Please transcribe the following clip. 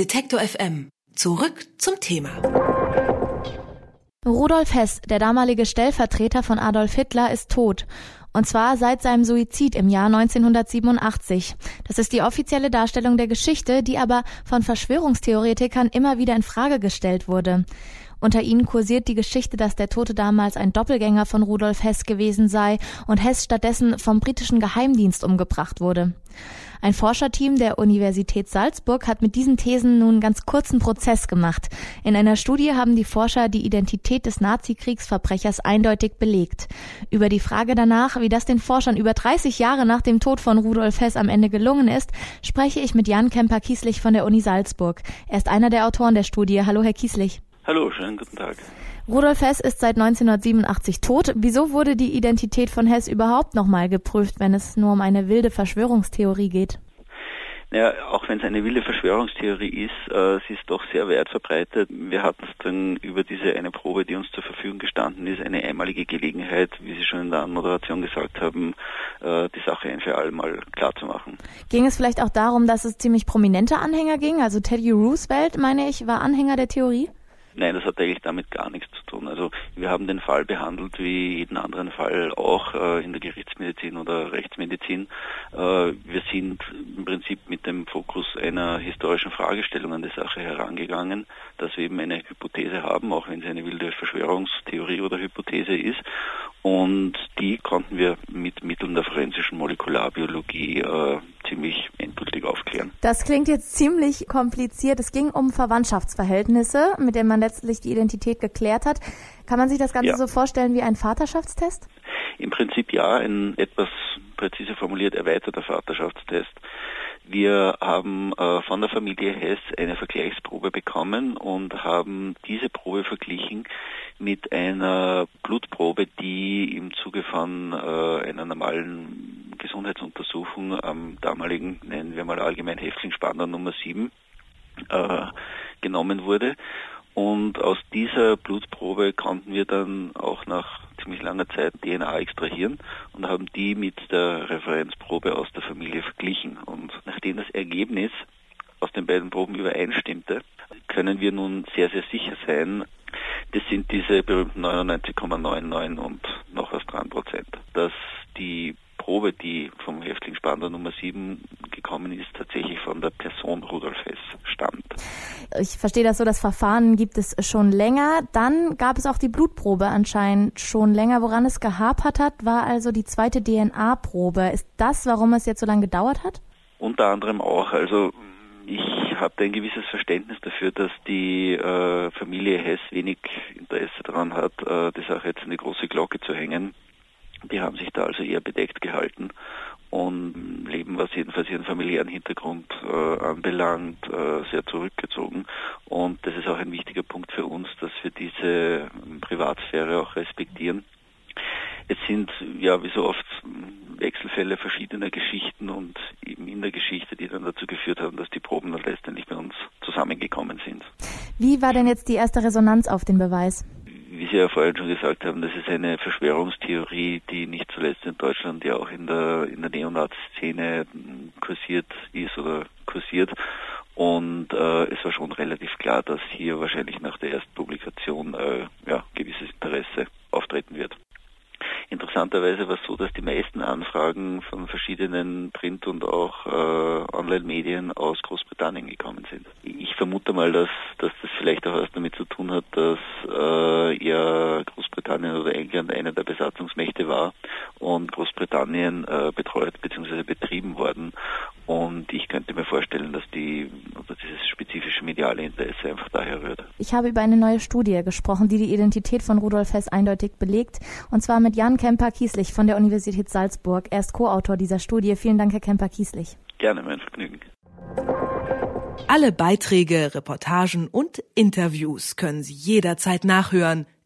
Detektor FM. Zurück zum Thema. Rudolf Hess, der damalige Stellvertreter von Adolf Hitler, ist tot. Und zwar seit seinem Suizid im Jahr 1987. Das ist die offizielle Darstellung der Geschichte, die aber von Verschwörungstheoretikern immer wieder in Frage gestellt wurde. Unter ihnen kursiert die Geschichte, dass der Tote damals ein Doppelgänger von Rudolf Hess gewesen sei und Hess stattdessen vom britischen Geheimdienst umgebracht wurde. Ein Forscherteam der Universität Salzburg hat mit diesen Thesen nun ganz kurzen Prozess gemacht. In einer Studie haben die Forscher die Identität des Nazi-Kriegsverbrechers eindeutig belegt. Über die Frage danach, wie das den Forschern über 30 Jahre nach dem Tod von Rudolf Hess am Ende gelungen ist, spreche ich mit Jan Kemper-Kieslich von der Uni Salzburg. Er ist einer der Autoren der Studie. Hallo, Herr Kieslich. Hallo, schönen guten Tag. Rudolf Hess ist seit 1987 tot. Wieso wurde die Identität von Hess überhaupt nochmal geprüft, wenn es nur um eine wilde Verschwörungstheorie geht? Ja, auch wenn es eine wilde Verschwörungstheorie ist, äh, sie ist doch sehr weit verbreitet. Wir hatten es dann über diese eine Probe, die uns zur Verfügung gestanden ist, eine einmalige Gelegenheit, wie Sie schon in der Anmoderation gesagt haben, äh, die Sache ein für alle Mal klar zu machen. Ging es vielleicht auch darum, dass es ziemlich prominente Anhänger ging? Also Teddy Roosevelt, meine ich, war Anhänger der Theorie? Nein, das hat eigentlich damit gar nichts zu tun. Also wir haben den Fall behandelt wie jeden anderen Fall auch äh, in der Gerichtsmedizin oder Rechtsmedizin. Äh, wir sind im Prinzip mit dem Fokus einer historischen Fragestellung an die Sache herangegangen, dass wir eben eine Hypothese haben, auch wenn sie eine wilde Verschwörungstheorie oder Hypothese ist. Und die konnten wir mit Mitteln der forensischen Molekularbiologie äh, ziemlich aufklären. Das klingt jetzt ziemlich kompliziert. Es ging um Verwandtschaftsverhältnisse, mit denen man letztlich die Identität geklärt hat. Kann man sich das Ganze ja. so vorstellen wie ein Vaterschaftstest? Im Prinzip ja, ein etwas präzise formuliert erweiterter Vaterschaftstest. Wir haben äh, von der Familie Hess eine Vergleichsprobe bekommen und haben diese Probe verglichen mit einer Blutprobe, die im Zuge von äh, einer normalen Gesundheitsuntersuchung am damaligen, nennen wir mal allgemein Häftlingsspannender Nummer 7, äh, genommen wurde. Und aus dieser Blutprobe konnten wir dann auch nach ziemlich langer Zeit DNA extrahieren und haben die mit der Referenzprobe aus der Familie verglichen. Und nachdem das Ergebnis aus den beiden Proben übereinstimmte, können wir nun sehr, sehr sicher sein, das sind diese berühmten 99,99 und noch was dran Prozent. Dass die Probe, die Spandau Nummer 7 gekommen ist, tatsächlich von der Person Rudolf Hess stammt. Ich verstehe das so, das Verfahren gibt es schon länger. Dann gab es auch die Blutprobe anscheinend schon länger. Woran es gehapert hat, war also die zweite DNA-Probe. Ist das, warum es jetzt so lange gedauert hat? Unter anderem auch. Also ich habe ein gewisses Verständnis dafür, dass die äh, Familie Hess wenig Interesse daran hat, äh, die Sache jetzt in die große Glocke zu hängen. Die haben sich da also eher bedeckt gehalten was jedenfalls ihren familiären Hintergrund äh, anbelangt, äh, sehr zurückgezogen. Und das ist auch ein wichtiger Punkt für uns, dass wir diese Privatsphäre auch respektieren. Es sind ja wie so oft Wechselfälle verschiedener Geschichten und eben in der Geschichte, die dann dazu geführt haben, dass die Proben dann letztendlich bei uns zusammengekommen sind. Wie war denn jetzt die erste Resonanz auf den Beweis? Sie ja vorhin schon gesagt haben, das ist eine Verschwörungstheorie, die nicht zuletzt in Deutschland ja auch in der, in der Neonazi-Szene kursiert ist oder kursiert. Und äh, es war schon relativ klar, dass hier wahrscheinlich nach der ersten Publikation äh, ja, gewisses Interesse auftreten wird. Interessanterweise war es so, dass die meisten Anfragen von verschiedenen Print- und auch äh, Online-Medien aus Großbritannien gekommen sind. Ich vermute mal, dass, dass das vielleicht auch was damit zu tun hat, dass äh, ja Großbritannien oder England eine der Besatzungsmächte war und Großbritannien äh, betreut bzw. betrieben worden. Und ich könnte mir vorstellen, dass die oder dieses spezifische mediale Interesse einfach daher rührt. Ich habe über eine neue Studie gesprochen, die die Identität von Rudolf Hess eindeutig belegt, und zwar mit Jan Kemper-Kieslich von der Universität Salzburg. Er ist Co-Autor dieser Studie. Vielen Dank, Herr Kemper-Kieslich. Gerne, mein Vergnügen. Alle Beiträge, Reportagen und Interviews können Sie jederzeit nachhören